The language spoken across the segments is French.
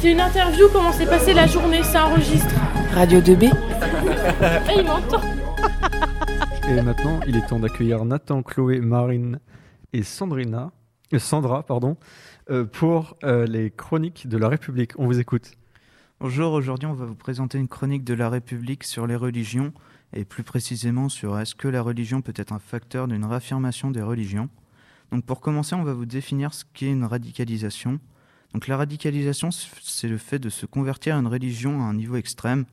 C'est une interview, comment s'est passée la journée, ça enregistre. Radio 2B. Ah, il m'entend. Et maintenant, il est temps d'accueillir Nathan, Chloé, Marine et Sandrina, euh, Sandra pardon, euh, pour euh, les chroniques de la République. On vous écoute. Bonjour, aujourd'hui on va vous présenter une chronique de la République sur les religions et plus précisément sur est-ce que la religion peut être un facteur d'une réaffirmation des religions. Donc pour commencer, on va vous définir ce qu'est une radicalisation. Donc la radicalisation, c'est le fait de se convertir à une religion à un niveau extrême.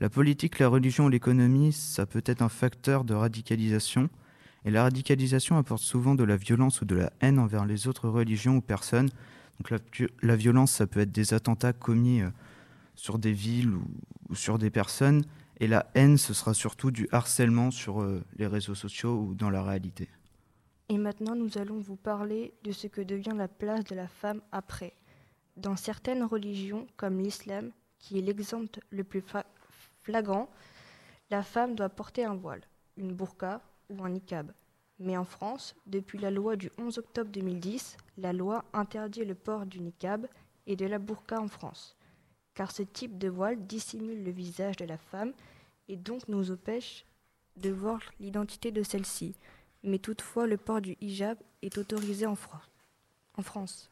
La politique, la religion ou l'économie, ça peut être un facteur de radicalisation. Et la radicalisation apporte souvent de la violence ou de la haine envers les autres religions ou personnes. Donc la, violence, ça peut être des attentats commis euh, sur des villes ou, ou, sur des personnes. Et la haine, ce sera surtout du harcèlement sur euh, les réseaux sociaux ou dans la réalité. Et maintenant, nous allons vous parler de ce que devient la place de la femme après. Dans certaines religions, comme l'islam, qui est l'exemple le plus flagrant, la femme doit porter un voile, une burqa ou un niqab. Mais en France, depuis la loi du 11 octobre 2010, la loi interdit le port du niqab et de la burqa en France, car ce type de voile dissimule le visage de la femme et donc nous empêche de voir l'identité de celle-ci. Mais toutefois, le port du hijab est autorisé en, en France.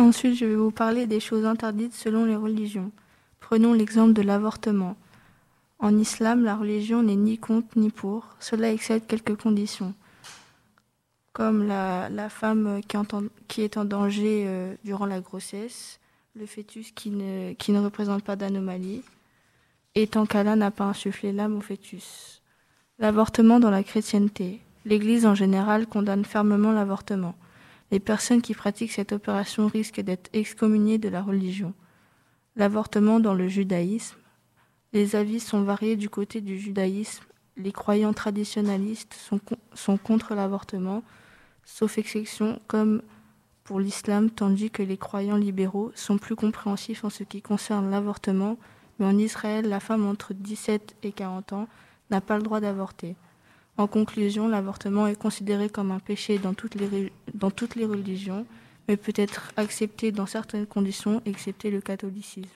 Ensuite, je vais vous parler des choses interdites selon les religions. Prenons l'exemple de l'avortement. En islam, la religion n'est ni contre ni pour. Cela excède quelques conditions, comme la, femme qui, est en danger euh, durant la grossesse, le fœtus qui ne, qui ne représente pas d'anomalie, et tant qu'Allah n'a pas insufflé l'âme au fœtus. L'avortement dans la chrétienté. L'Église en général condamne fermement l'avortement. Les personnes qui pratiquent cette opération risquent d'être excommuniées de la religion. L'avortement dans le judaïsme. Les avis sont variés du côté du judaïsme. Les croyants traditionnalistes sont, sont contre l'avortement, sauf exception comme pour l'islam, tandis que les croyants libéraux sont plus compréhensifs en ce qui concerne l'avortement, mais en Israël, la femme entre 17 et 40 ans n'a pas le droit d'avorter. En conclusion, l'avortement est considéré comme un péché dans toutes les, religions, mais peut être accepté dans certaines conditions, excepté le catholicisme.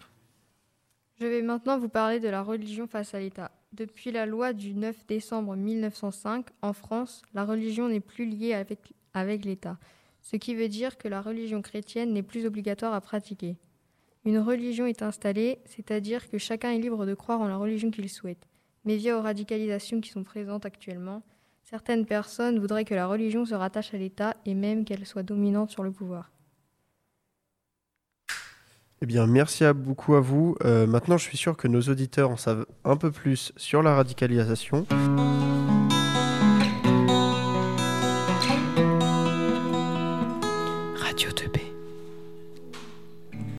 Je vais maintenant vous parler de la religion face à l'État. Depuis la loi du 9 décembre 1905, en France, la religion n'est plus liée avec l'État, ce qui veut dire que la religion chrétienne n'est plus obligatoire à pratiquer. Une religion est installée, c'est-à-dire que chacun est libre de croire en la religion qu'il souhaite. Mais via aux radicalisations qui sont présentes actuellement, certaines personnes voudraient que la religion se rattache à l'État et même qu'elle soit dominante sur le pouvoir. Eh bien, merci beaucoup à vous. Euh, maintenant, je suis sûr que nos auditeurs en savent un peu plus sur la radicalisation.